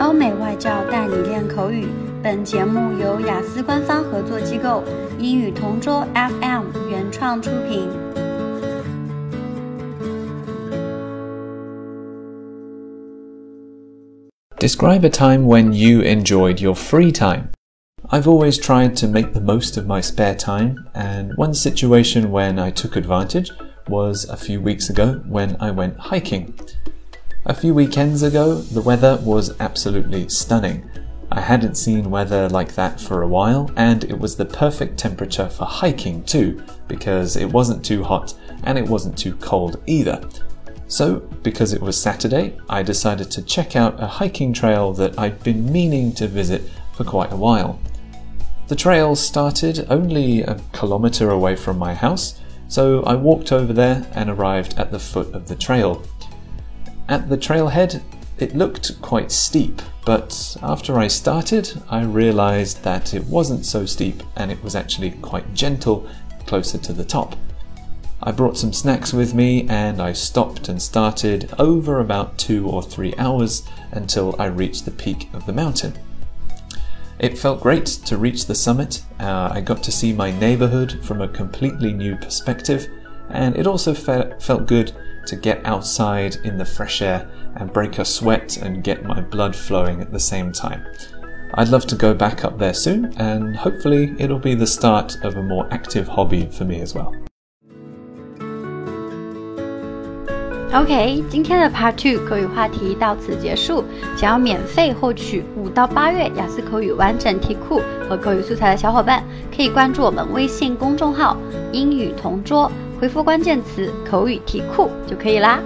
欧美外教带你练口语。本节目由雅思官方合作机构英语同桌 FM 原创出品。Describe a time when you enjoyed your free time. I've always tried to make the most of my spare time, and one situation when I took advantage was a few weeks ago when I went hiking. A few weekends ago, the weather was absolutely stunning. I hadn't seen weather like that for a while, and it was the perfect temperature for hiking too, because it wasn't too hot and it wasn't too cold either. So, because it was Saturday, I decided to check out a hiking trail that I'd been meaning to visit for quite a while. The trail started only a kilometre away from my house, so I walked over there and arrived at the foot of the trail. At the trailhead, it looked quite steep, but after I started, I realized that it wasn't so steep and it was actually quite gentle closer to the top. I brought some snacks with me and I stopped and started over about two or three hours until I reached the peak of the mountain. It felt great to reach the summit. Uh, I got to see my neighborhood from a completely new perspective, and it also fe- felt good to get outside in the fresh air and break a sweat and get my blood flowing at the same time. I'd love to go back up there soon, and hopefully, it'll be the start of a more active hobby for me as well. OK，今天的 Part Two 口语话题到此结束。想要免费获取五到八月雅思口语完整题库和口语素材的小伙伴，可以关注我们微信公众号“英语同桌”。 回复关键词“口语题库”就可以啦。